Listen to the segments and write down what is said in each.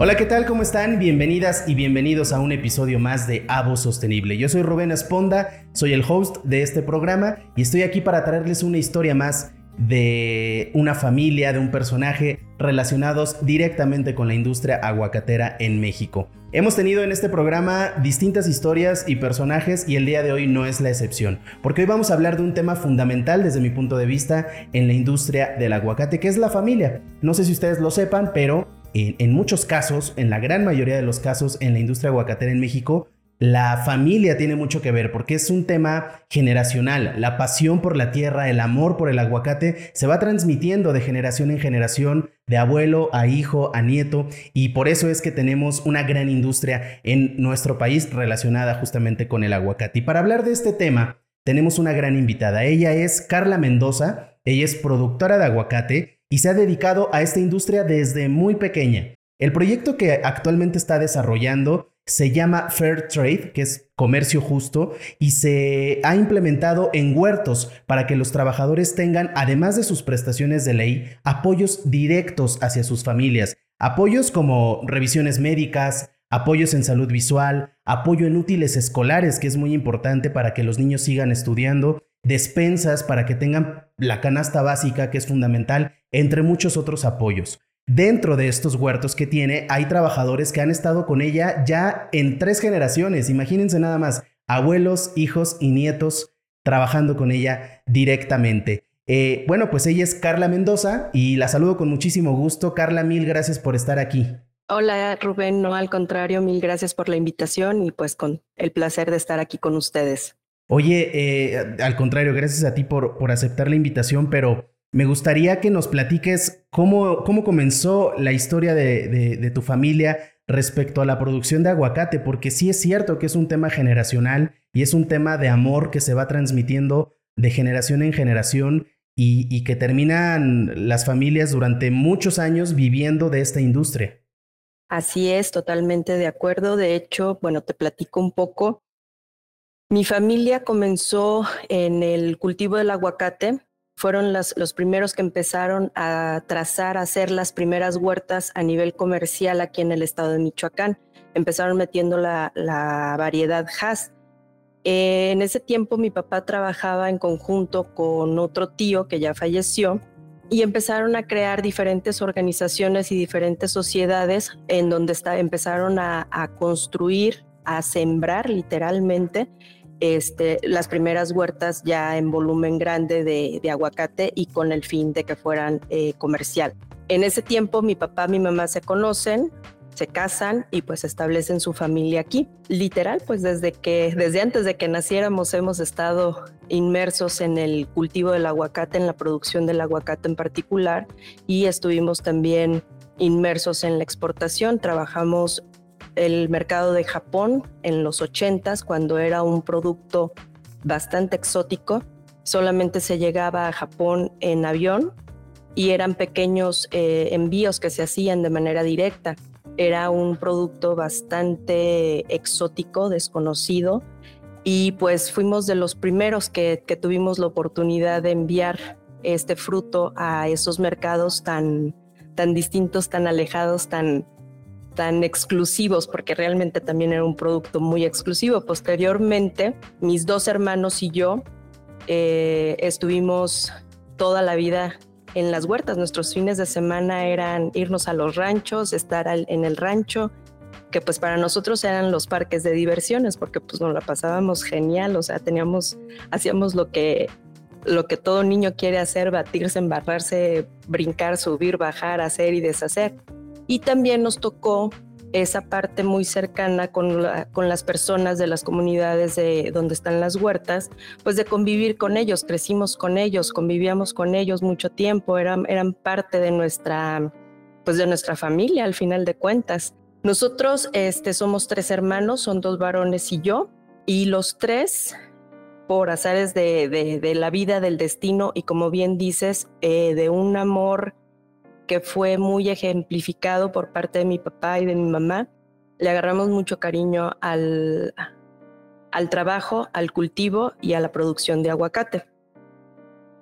Hola, ¿qué tal? ¿Cómo están? Bienvenidas y bienvenidos a un episodio más de Avo Sostenible. Yo soy Rubén Esponda, soy el host de este programa y estoy aquí para traerles una historia más de una familia, de un personaje relacionados directamente con la industria aguacatera en México. Hemos tenido en este programa distintas historias y personajes y el día de hoy no es la excepción, porque hoy vamos a hablar de un tema fundamental desde mi punto de vista en la industria del aguacate, que es la familia. No sé si ustedes lo sepan, pero en, muchos casos, en la gran mayoría de los casos en la industria aguacatera en México, la familia tiene mucho que ver porque es un tema generacional. La pasión por la tierra, el amor por el aguacate se va transmitiendo de generación en generación, de abuelo a hijo, a nieto, y por eso es que tenemos una gran industria en nuestro país relacionada justamente con el aguacate. Y para hablar de este tema, tenemos una gran invitada. Ella es Carla Mendoza, ella es productora de aguacate y se ha dedicado a esta industria desde muy pequeña. El proyecto que actualmente está desarrollando se llama Fair Trade, que es comercio justo, y se ha implementado en huertos para que los trabajadores tengan, además de sus prestaciones de ley, apoyos directos hacia sus familias. Apoyos como revisiones médicas, apoyos en salud visual, apoyo en útiles escolares, que es muy importante para que los niños sigan estudiando, despensas para que tengan la canasta básica, que es fundamental, entre muchos otros apoyos. Dentro de estos huertos que tiene, hay trabajadores que han estado con ella ya en tres generaciones. Imagínense nada más, abuelos, hijos y nietos trabajando con ella directamente. Eh, bueno, pues ella es Carla Mendoza y la saludo con muchísimo gusto. Carla, mil gracias por estar aquí. Hola Rubén, no al contrario, mil gracias por la invitación y pues con el placer de estar aquí con ustedes. Oye, eh, al contrario, gracias a ti por, por aceptar la invitación, pero me gustaría que nos platiques cómo, cómo comenzó la historia de, de, tu familia respecto a la producción de aguacate, porque sí es cierto que es un tema generacional y es un tema de amor que se va transmitiendo de generación en generación y, y que terminan las familias durante muchos años viviendo de esta industria. Así es, totalmente de acuerdo. De hecho, bueno, te platico un poco. Mi familia comenzó en el cultivo del aguacate. Fueron los primeros que empezaron a trazar, a hacer las primeras huertas a nivel comercial aquí en el estado de Michoacán. Empezaron metiendo la, variedad Hass. en ese tiempo mi papá trabajaba en conjunto con otro tío que ya falleció y empezaron a crear diferentes organizaciones y diferentes sociedades en donde empezaron a, a construir, a sembrar literalmente este, las primeras huertas ya en volumen grande de, aguacate y con el fin de que fueran eh, comercial. En ese tiempo mi papá y mi mamá se conocen, se casan y pues establecen su familia aquí. Literal, pues desde que desde antes de que naciéramos hemos estado inmersos en el cultivo del aguacate, en la producción del aguacate en particular y estuvimos también inmersos en la exportación. Trabajamos el mercado de Japón en los 80s, cuando era un producto bastante exótico. Solamente se llegaba a Japón en avión y eran pequeños eh, envíos que se hacían de manera directa. Era un producto bastante exótico, desconocido, y pues fuimos de los primeros que, que tuvimos la oportunidad de enviar este fruto a esos mercados tan, tan distintos, tan alejados, tan, tan exclusivos, porque realmente también era un producto muy exclusivo. Posteriormente, mis dos hermanos y yo eh, estuvimos toda la vida en las huertas. Nuestros fines de semana eran irnos a los ranchos, estar en el rancho, que pues para nosotros eran los parques de diversiones, porque pues nos la pasábamos genial, o sea, teníamos, hacíamos lo que lo que todo niño quiere hacer, batirse, embarrarse, brincar, subir, bajar, hacer y deshacer. Y también nos tocó esa parte muy cercana con, con las personas de las comunidades de donde están las huertas, pues de convivir con ellos, crecimos con ellos, convivíamos con ellos mucho tiempo, eran, eran parte de nuestra, pues de nuestra familia al final de cuentas. Nosotros este, somos tres hermanos, son dos varones y yo, y los tres, por azares de, de, la vida, del destino, y como bien dices, eh, de un amor que fue muy ejemplificado por parte de mi papá y de mi mamá. Le agarramos mucho cariño al, al trabajo, al cultivo y a la producción de aguacate.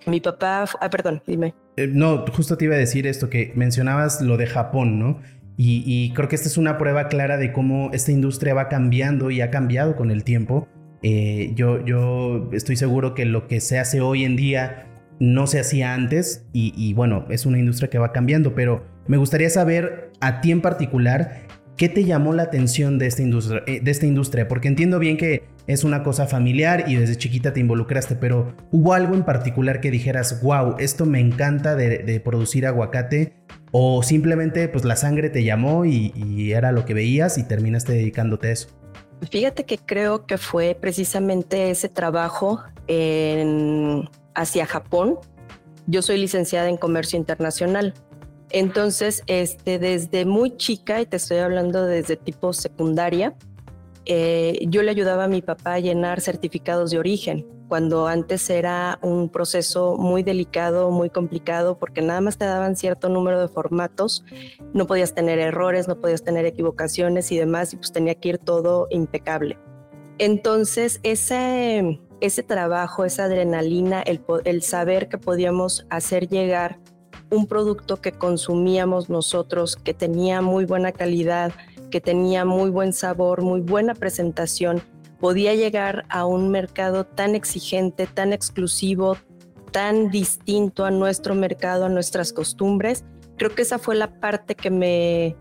Mi papá, ah, perdón, dime. Eh, no, justo te iba a decir esto, que mencionabas lo de Japón, ¿no? Y, creo que esta es una prueba clara de cómo esta industria va cambiando y ha cambiado con el tiempo. Eh, yo, yo estoy seguro que lo que se hace hoy en día no se hacía antes y, bueno, es una industria que va cambiando, pero me gustaría saber a ti en particular qué te llamó la atención de esta industria, eh, de esta industria porque entiendo bien que es una cosa familiar y desde chiquita te involucraste, pero ¿hubo algo en particular que dijeras, wow, esto me encanta de producir aguacate ¿O simplemente pues la sangre te llamó y, era lo que veías y terminaste dedicándote a eso? Fíjate que creo que fue precisamente ese trabajo en, hacia Japón. Yo soy licenciada en comercio internacional. Entonces, este, desde muy chica, y te estoy hablando desde tipo secundaria, eh, yo le ayudaba a mi papá a llenar certificados de origen cuando antes era un proceso muy delicado, muy complicado, porque nada más te daban cierto número de formatos, no podías tener errores, no podías tener equivocaciones y demás, y pues tenía que ir todo impecable. Entonces, ese, ese trabajo, esa adrenalina, el, el saber que podíamos hacer llegar un producto que consumíamos nosotros, que tenía muy buena calidad, que tenía muy buen sabor, muy buena presentación, podía llegar a un mercado tan exigente, tan exclusivo, tan distinto a nuestro mercado, a nuestras costumbres. Creo que esa fue la parte que me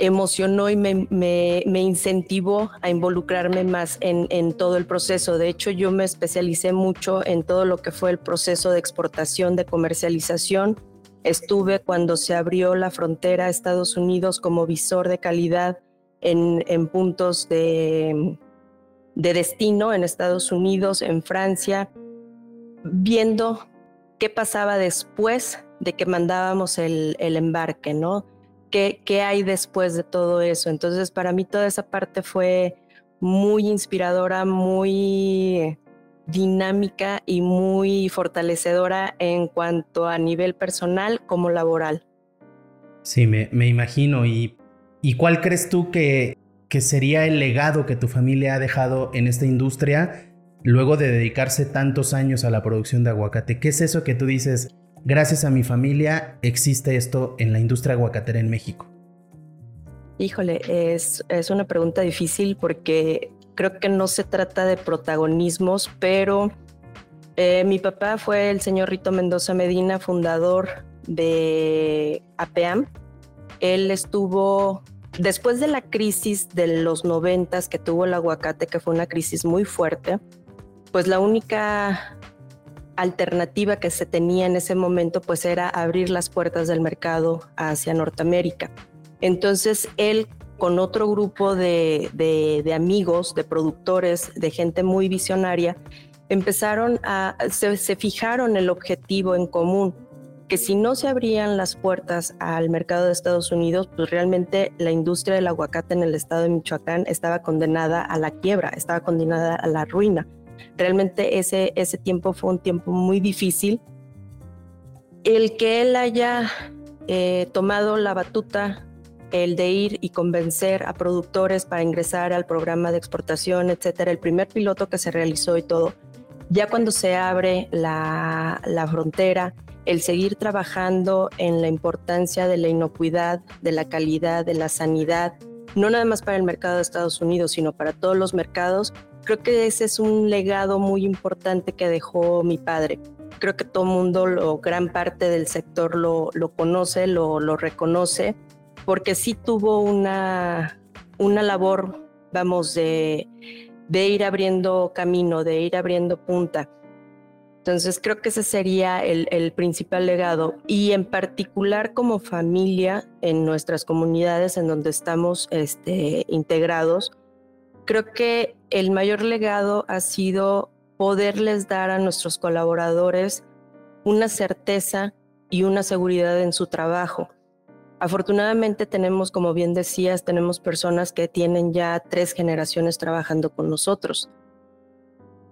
emocionó y me, incentivó a involucrarme más en, en, todo el proceso. De hecho, yo me especialicé mucho en todo lo que fue el proceso de exportación, de comercialización. Estuve cuando se abrió la frontera a Estados Unidos como visor de calidad en, en puntos de, de destino en Estados Unidos, en Francia, viendo qué pasaba después de que mandábamos el, embarque, ¿no? ¿Qué, ¿Qué hay después de todo eso? Entonces, para mí toda esa parte fue muy inspiradora, muy dinámica y muy fortalecedora en cuanto a nivel personal como laboral. Sí, me, me imagino. ¿Y, ¿Y cuál crees tú que que sería el legado que tu familia ha dejado en esta industria luego de dedicarse tantos años a la producción de aguacate? ¿Qué es eso que tú dices, gracias a mi familia existe esto en la industria aguacatera en México? Híjole, es, es una pregunta difícil porque creo que no se trata de protagonismos, pero eh, mi papá fue el señor Rito Mendoza Medina, fundador de APEAM. Él estuvo Después de la crisis de los noventas que tuvo el aguacate, que fue una crisis muy fuerte, pues la única alternativa que se tenía en ese momento pues era abrir las puertas del mercado hacia Norteamérica. Entonces él con otro grupo de, de, amigos, de productores, de gente muy visionaria, empezaron a, se, se fijaron el objetivo en común que si no se abrían las puertas al mercado de Estados Unidos, pues realmente la industria del aguacate en el estado de Michoacán estaba condenada a la quiebra, estaba condenada a la ruina. Realmente ese, ese tiempo fue un tiempo muy difícil. El que él haya eh, tomado la batuta, el de ir y convencer a productores para ingresar al programa de exportación, etcétera, el primer piloto que se realizó y todo, ya cuando se abre la, la frontera, el seguir trabajando en la importancia de la inocuidad, de la calidad, de la sanidad, no nada más para el mercado de Estados Unidos, sino para todos los mercados, creo que ese es un legado muy importante que dejó mi padre. Creo que todo el mundo, lo, gran parte del sector lo, lo conoce, lo, lo, reconoce, porque sí tuvo una, una labor, vamos, de, de ir abriendo camino, de ir abriendo punta. Entonces creo que ese sería el, principal legado y en particular como familia en nuestras comunidades en donde estamos este, integrados, creo que el mayor legado ha sido poderles dar a nuestros colaboradores una certeza y una seguridad en su trabajo. Afortunadamente tenemos, como bien decías, tenemos personas que tienen ya tres generaciones trabajando con nosotros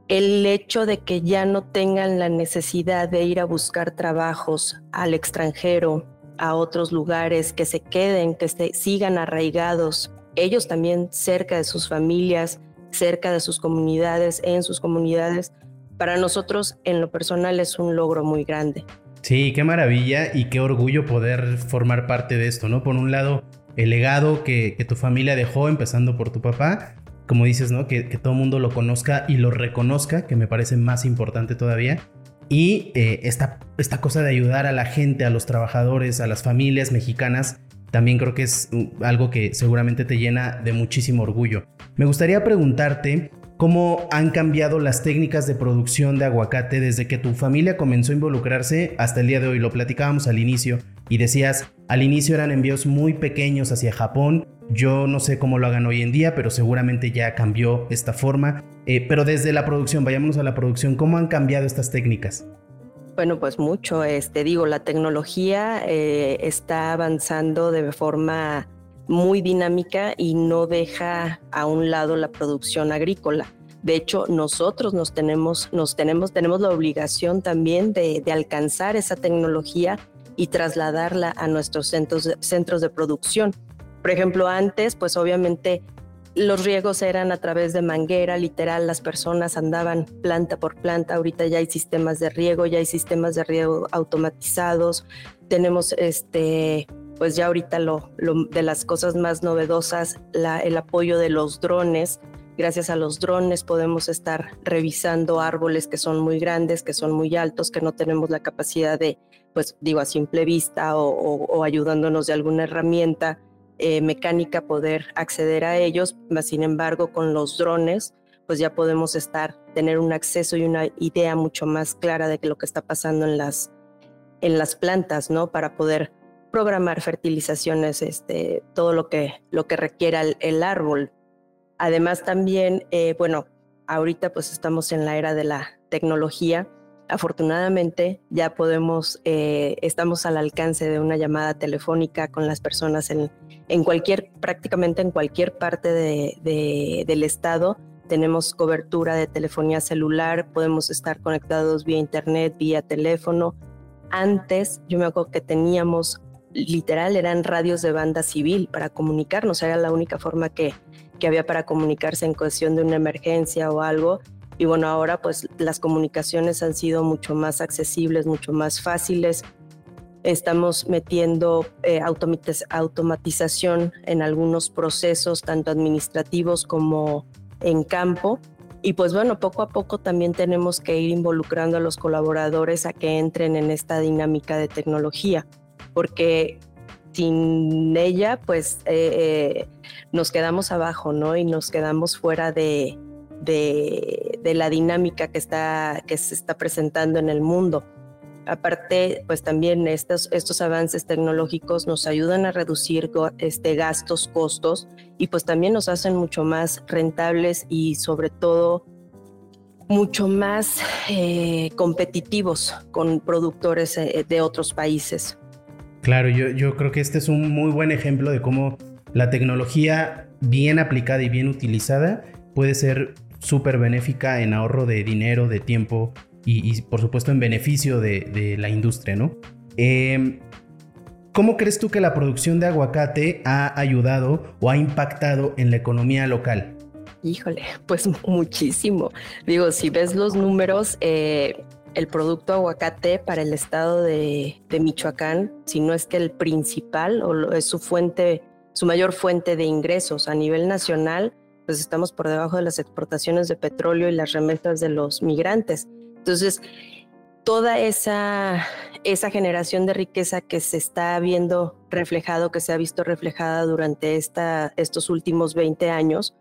el hecho de que ya no tengan la necesidad de ir a buscar trabajos al extranjero, a otros lugares, que se queden, que se sigan arraigados, ellos también cerca de sus familias, cerca de sus comunidades, en sus comunidades, para nosotros en lo personal es un logro muy grande. Sí, qué maravilla y qué orgullo poder formar parte de esto, ¿no? Por un lado, el legado que, tu familia dejó, empezando por tu papá, como dices, ¿no? Que, todo el mundo lo conozca y lo reconozca, que me parece más importante todavía. Y eh, esta, esta cosa de ayudar a la gente, a los trabajadores, a las familias mexicanas, también creo que es algo que seguramente te llena de muchísimo orgullo. Me gustaría preguntarte cómo han cambiado las técnicas de producción de aguacate desde que tu familia comenzó a involucrarse hasta el día de hoy. Lo platicábamos al inicio y decías, al inicio eran envíos muy pequeños hacia Japón. Yo no sé cómo lo hagan hoy en día, pero seguramente ya cambió esta forma. Eh, pero desde la producción, vayámonos a la producción, ¿cómo han cambiado estas técnicas? Bueno, pues mucho. Este, digo, la tecnología eh, está avanzando de forma muy dinámica y no deja a un lado la producción agrícola. De hecho, nosotros nos tenemos, nos tenemos, tenemos la obligación también de, alcanzar esa tecnología y trasladarla a nuestros centros, centros de producción. Por ejemplo, antes, pues obviamente los riegos eran a través de manguera, literal, las personas andaban planta por planta, ahorita ya hay sistemas de riego, ya hay sistemas de riego automatizados, tenemos este, pues ya ahorita lo, de las cosas más novedosas, el apoyo de los drones. Gracias a los drones podemos estar revisando árboles que son muy grandes, que son muy altos, que no tenemos la capacidad de, pues digo, a simple vista o ayudándonos de alguna herramienta eh, mecánica poder acceder a ellos, sin embargo con los drones pues ya podemos estar, tener un acceso y una idea mucho más clara de lo que está pasando en las, en las plantas, ¿no? Para poder programar fertilizaciones, este, todo lo que, lo que requiera el, árbol. Además también, eh, bueno, ahorita pues estamos en la era de la tecnología afortunadamente ya podemos, eh, estamos al alcance de una llamada telefónica con las personas en, en cualquier, prácticamente en cualquier parte de, del estado. Tenemos cobertura de telefonía celular, podemos estar conectados vía internet, vía teléfono. Antes, yo me acuerdo que teníamos, literal, eran radios de banda civil para comunicarnos, era la única forma que, que había para comunicarse en cuestión de una emergencia o algo y bueno, ahora pues las comunicaciones han sido mucho más accesibles, mucho más fáciles. Estamos metiendo eh, automatización en algunos procesos, tanto administrativos como en campo. Y pues bueno, poco a poco también tenemos que ir involucrando a los colaboradores a que entren en esta dinámica de tecnología, porque sin ella pues eh, eh, nos quedamos abajo, ¿no? Y nos quedamos fuera de, de, la dinámica que, está, que se está presentando en el mundo. Aparte, pues también estos, estos avances tecnológicos nos ayudan a reducir este, gastos, costos y pues también nos hacen mucho más rentables y sobre todo mucho más eh, competitivos con productores eh, de otros países. Claro, yo, yo creo que este es un muy buen ejemplo de cómo la tecnología bien aplicada y bien utilizada puede ser súper benéfica en ahorro de dinero, de tiempo y, por supuesto en beneficio de, la industria, ¿no? Em, ¿Cómo crees tú que la producción de aguacate ha ayudado o ha impactado en la economía local? Híjole, pues muchísimo. Digo, si ves los números, eh, el producto aguacate para el estado de, de, Michoacán, si no es que el principal o es su fuente, su mayor fuente de ingresos a nivel nacional, pues estamos por debajo de las exportaciones de petróleo y las remesas de los migrantes. Entonces, toda esa, esa generación de riqueza que se está viendo reflejado, que se ha visto reflejada durante esta, estos últimos 20 años,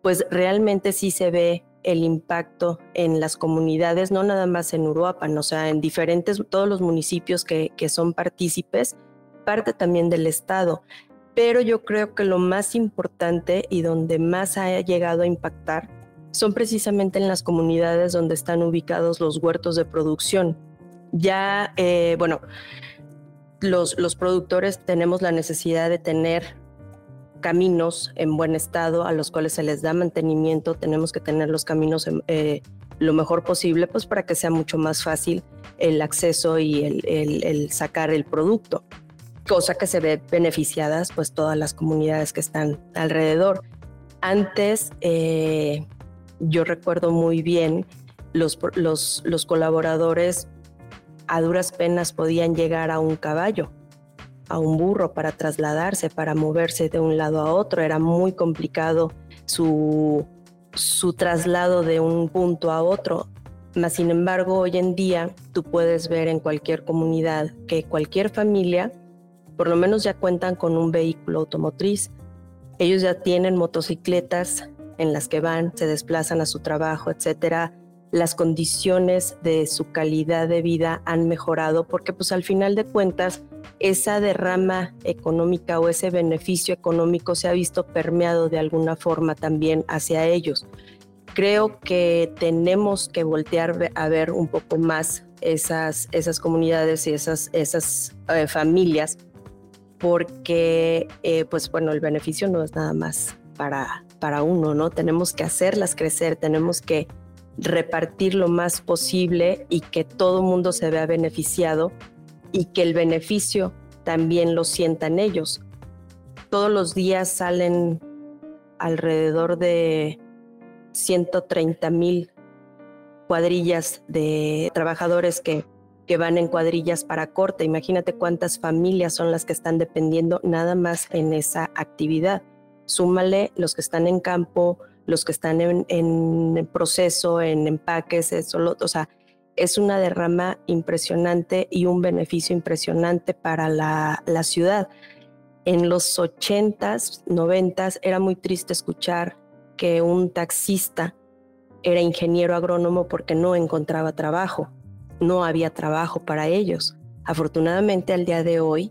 pues realmente sí se ve el impacto en las comunidades, no nada más en Uruapan, o sea, en diferentes, todos los municipios que, que son partícipes, parte también del Estado pero yo creo que lo más importante y donde más ha llegado a impactar son precisamente en las comunidades donde están ubicados los huertos de producción. Ya, eh, bueno, los, productores tenemos la necesidad de tener caminos en buen estado a los cuales se les da mantenimiento, tenemos que tener los caminos eh, lo mejor posible, pues para que sea mucho más fácil el acceso y el sacar el producto cosa que se ve beneficiadas pues todas las comunidades que están alrededor. Antes, eh, yo recuerdo muy bien, los, los, los colaboradores a duras penas podían llegar a un caballo a un burro para trasladarse, para moverse de un lado a otro. Era muy complicado su, su traslado de un punto a otro. Mas, sin embargo, hoy en día tú puedes ver en cualquier comunidad que cualquier familia, por lo menos ya cuentan con un vehículo automotriz. Ellos ya tienen motocicletas en las que van, se desplazan a su trabajo, etcétera. Las condiciones de su calidad de vida han mejorado porque, pues, al final de cuentas, esa derrama económica o ese beneficio económico se ha visto permeado de alguna forma también hacia ellos creo que tenemos que voltear a ver un poco más esas, esas comunidades y esas, esas eh, familias, porque, eh, pues bueno, el beneficio no es nada más para, para uno, ¿no? Tenemos que hacerlas crecer, tenemos que repartir lo más posible y que todo mundo se vea beneficiado y que el beneficio también lo sientan ellos. Todos los días salen alrededor de 130 mil cuadrillas de trabajadores que, que van en cuadrillas para corte. Imagínate cuántas familias son las que están dependiendo nada más en esa actividad. Súmale los que están en campo, los que están en, proceso, en empaques, eso, o sea, es una derrama impresionante y un beneficio impresionante para la, la ciudad. En los 80s, 90s era muy triste escuchar que un taxista era ingeniero agrónomo porque no encontraba trabajo, no había trabajo para ellos. Afortunadamente al día de hoy,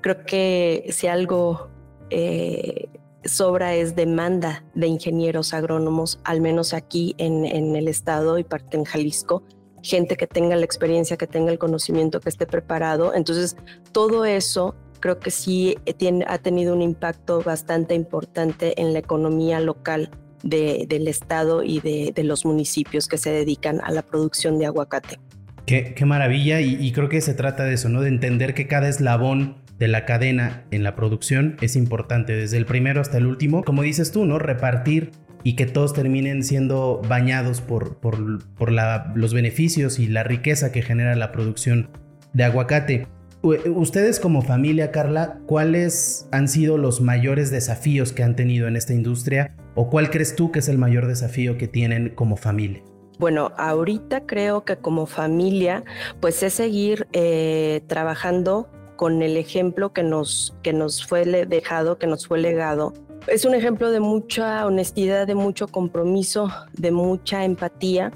creo que si algo eh, sobra es demanda de ingenieros agrónomos, al menos aquí en, en el estado y parte en Jalisco, gente que tenga la experiencia, que tenga el conocimiento, que esté preparado. Entonces, todo eso creo que sí eh, tiene, ha tenido un impacto bastante importante en la economía local del estado y de, los municipios que se dedican a la producción de aguacate. Qué, maravilla y, creo que se trata de eso, ¿no? De entender que cada eslabón de la cadena en la producción es importante, desde el primero hasta el último. Como dices tú, ¿no? Repartir y que todos terminen siendo bañados por, por, los beneficios y la riqueza que genera la producción de aguacate. Ustedes como familia, Carla, ¿cuáles han sido los mayores desafíos que han tenido en esta industria o cuál crees tú que es el mayor desafío que tienen como familia? Bueno, ahorita creo que como familia, pues es seguir eh, trabajando con el ejemplo que nos, que nos fue dejado, que nos fue legado. Es un ejemplo de mucha honestidad, de mucho compromiso, de mucha empatía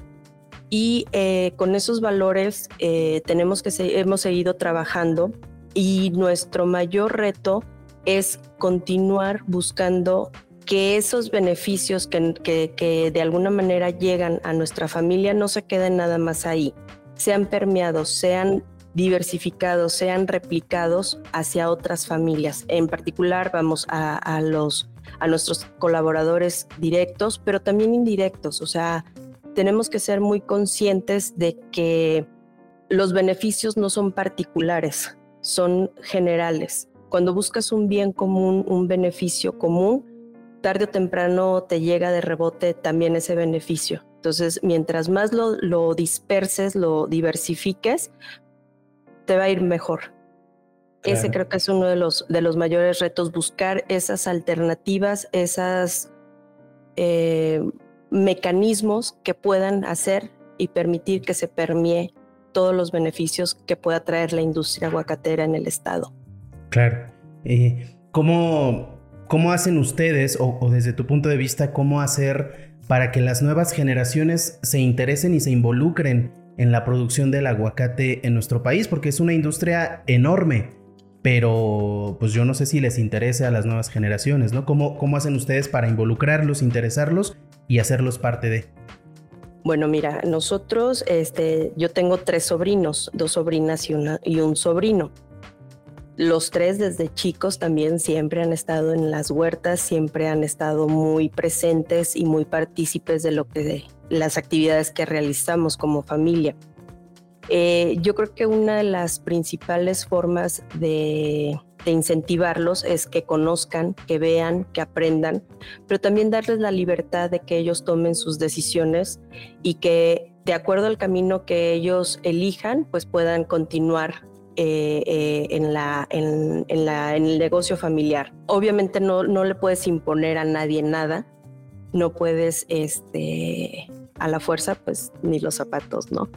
y eh, con esos valores eh, tenemos que hemos seguido trabajando y nuestro mayor reto es continuar buscando que esos beneficios que, que, de alguna manera llegan a nuestra familia no se queden nada más ahí, sean permeados, sean diversificados, sean replicados hacia otras familias. En particular vamos a, a los a nuestros colaboradores directos, pero también indirectos, o sea, tenemos que ser muy conscientes de que los beneficios no son particulares, son generales. Cuando buscas un bien común, un beneficio común, tarde o temprano te llega de rebote también ese beneficio. Entonces, mientras más lo, disperses, lo diversifiques, te va a ir mejor. Ese creo que es uno de los, de los mayores retos, buscar esas alternativas, esas eh, mecanismos que puedan hacer y permitir que se permee todos los beneficios que pueda traer la industria aguacatera en el estado. Claro. Eh, ¿cómo, ¿cómo, hacen ustedes, o, desde tu punto de vista, cómo hacer para que las nuevas generaciones se interesen y se involucren en la producción del aguacate en nuestro país? Porque es una industria enorme, pero pues yo no sé si les interese a las nuevas generaciones, ¿no? ¿Cómo, cómo hacen ustedes para involucrarlos, interesarlos y hacerlos parte de? Bueno, mira, nosotros, este, yo tengo tres sobrinos, dos sobrinas y, una, y un sobrino. Los tres desde chicos también siempre han estado en las huertas, siempre han estado muy presentes y muy partícipes de lo que de las actividades que realizamos como familia. Eh, yo creo que una de las principales formas de incentivarlos es que conozcan, que vean, que aprendan, pero también darles la libertad de que ellos tomen sus decisiones y que de acuerdo al camino que ellos elijan, pues puedan continuar eh, eh, en, en, el negocio familiar. Obviamente no, no le puedes imponer a nadie nada, no puedes este, a la fuerza, pues ni los zapatos, ¿no?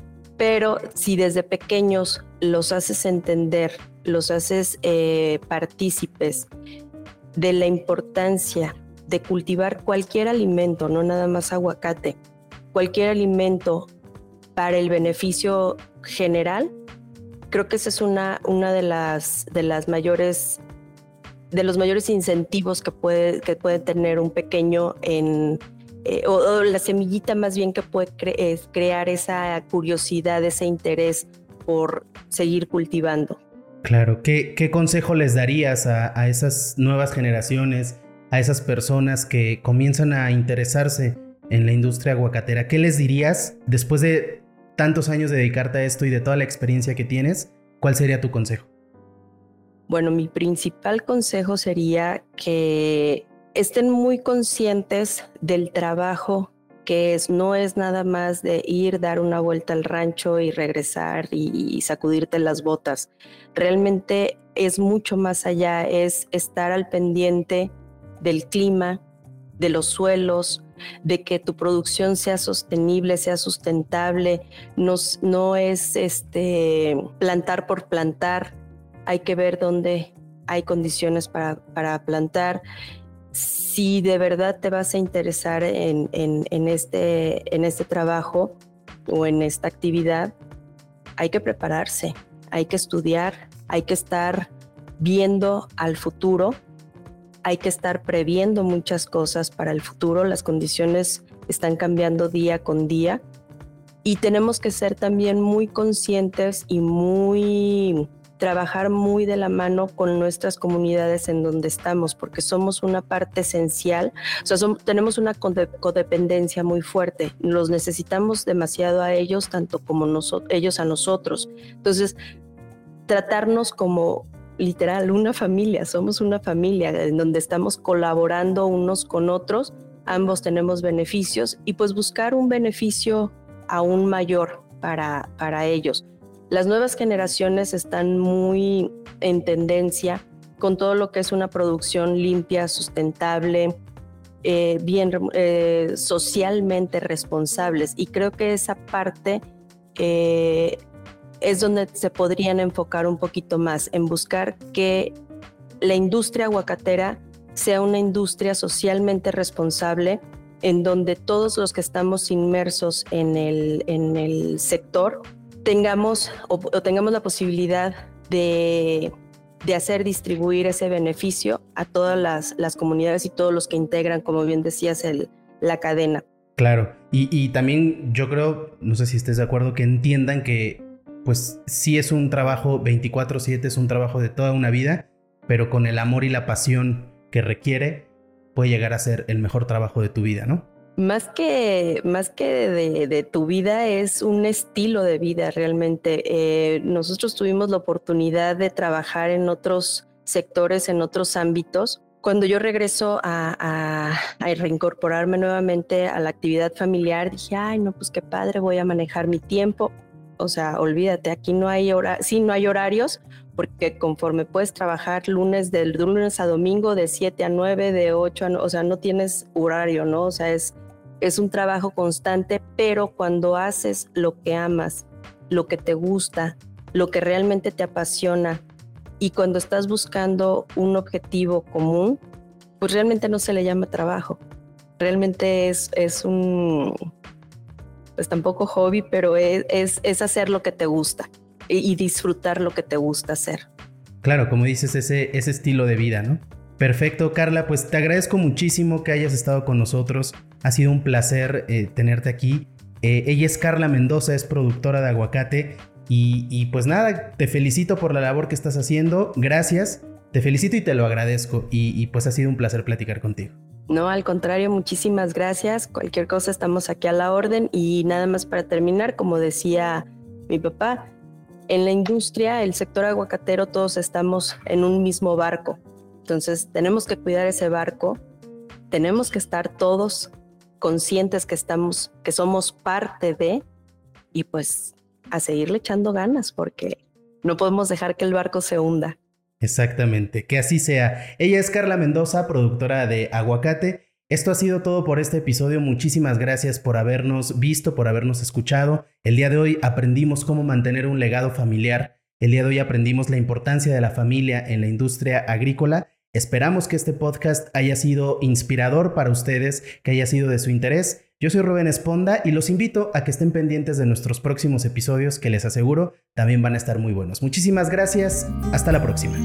Pero si desde pequeños los haces entender, los haces eh, partícipes de la importancia de cultivar cualquier alimento, no nada más aguacate, cualquier alimento para el beneficio general, creo que esa es una, una de, las, de las mayores de los mayores incentivos que puede, que puede tener un pequeño en, eh, o, la semillita más bien que puede crear esa curiosidad, ese interés por seguir cultivando. Claro, ¿qué, qué consejo les darías a, a, esas nuevas generaciones, a esas personas que comienzan a interesarse en la industria aguacatera? ¿Qué les dirías después de tantos años de dedicarte a esto y de toda la experiencia que tienes? ¿Cuál sería tu consejo? Bueno, mi principal consejo sería que estén muy conscientes del trabajo que es, no es nada más de ir, dar una vuelta al rancho y regresar y, sacudirte las botas. Realmente es mucho más allá, es estar al pendiente del clima, de los suelos, de que tu producción sea sostenible, sea sustentable, no, no es este, plantar por plantar, hay que ver dónde hay condiciones para, para plantar. Si de verdad te vas a interesar este, en este trabajo o en esta actividad, hay que prepararse, hay que estudiar, hay que estar viendo al futuro, hay que estar previendo muchas cosas para el futuro, las condiciones están cambiando día con día y tenemos que ser también muy conscientes y muy trabajar muy de la mano con nuestras comunidades en donde estamos, porque somos una parte esencial, o sea, tenemos una codependencia muy fuerte, los necesitamos demasiado a ellos, tanto como ellos a nosotros. Entonces, tratarnos como literal una familia, somos una familia en donde estamos colaborando unos con otros, ambos tenemos beneficios y pues buscar un beneficio aún mayor para, para ellos. Las nuevas generaciones están muy en tendencia con todo lo que es una producción limpia, sustentable, eh, bien eh, socialmente responsables. Y creo que esa parte eh, es donde se podrían enfocar un poquito más en buscar que la industria aguacatera sea una industria socialmente responsable en donde todos los que estamos inmersos en el, en el sector tengamos o, tengamos la posibilidad de, hacer distribuir ese beneficio a todas las, comunidades y todos los que integran, como bien decías, el, la cadena. Claro, y, también yo creo, no sé si estés de acuerdo, que entiendan que pues sí es un trabajo 24/7, es un trabajo de toda una vida, pero con el amor y la pasión que requiere, puede llegar a ser el mejor trabajo de tu vida, ¿no? Más que, más que de, tu vida es un estilo de vida realmente. Eh, nosotros tuvimos la oportunidad de trabajar en otros sectores, en otros ámbitos. Cuando yo regreso a, reincorporarme nuevamente a la actividad familiar, dije, ay, no, pues qué padre, voy a manejar mi tiempo. O sea, olvídate, aquí no hay hora, sí, no hay horarios, porque conforme puedes trabajar lunes del lunes a domingo de 7 a 9, de 8 a 9, o sea, no tienes horario, ¿no? O sea, es es un trabajo constante, pero cuando haces lo que amas, lo que te gusta, lo que realmente te apasiona y cuando estás buscando un objetivo común, pues realmente no se le llama trabajo. Realmente es, es un, pues tampoco hobby, pero es, es, hacer lo que te gusta y, disfrutar lo que te gusta hacer. Claro, como dices, ese, ese estilo de vida, ¿no? Perfecto, Carla, pues te agradezco muchísimo que hayas estado con nosotros. Ha sido un placer eh, tenerte aquí. Eh, ella es Carla Mendoza, es productora de Aguacate. Y, pues nada, te felicito por la labor que estás haciendo. Gracias. Te felicito y te lo agradezco. Y, pues ha sido un placer platicar contigo. No, al contrario, muchísimas gracias. Cualquier cosa estamos aquí a la orden. Y nada más para terminar, como decía mi papá, en la industria, el sector aguacatero, todos estamos en un mismo barco. Entonces tenemos que cuidar ese barco, tenemos que estar todos conscientes que estamos, que somos parte de, y pues a seguirle echando ganas, porque No podemos dejar que el barco se hunda. Exactamente, que así sea. Ella es Carla Mendoza, productora de Aguacate. Esto ha sido todo por este episodio. Muchísimas gracias por habernos visto, por habernos escuchado. El día de hoy aprendimos cómo mantener un legado familiar. El día de hoy aprendimos la importancia de la familia en la industria agrícola. Esperamos que este podcast haya sido inspirador para ustedes, que haya sido de su interés. Yo soy Rubén Esponda y los invito a que estén pendientes de nuestros próximos episodios que les aseguro también van a estar muy buenos. Muchísimas gracias. Hasta la próxima.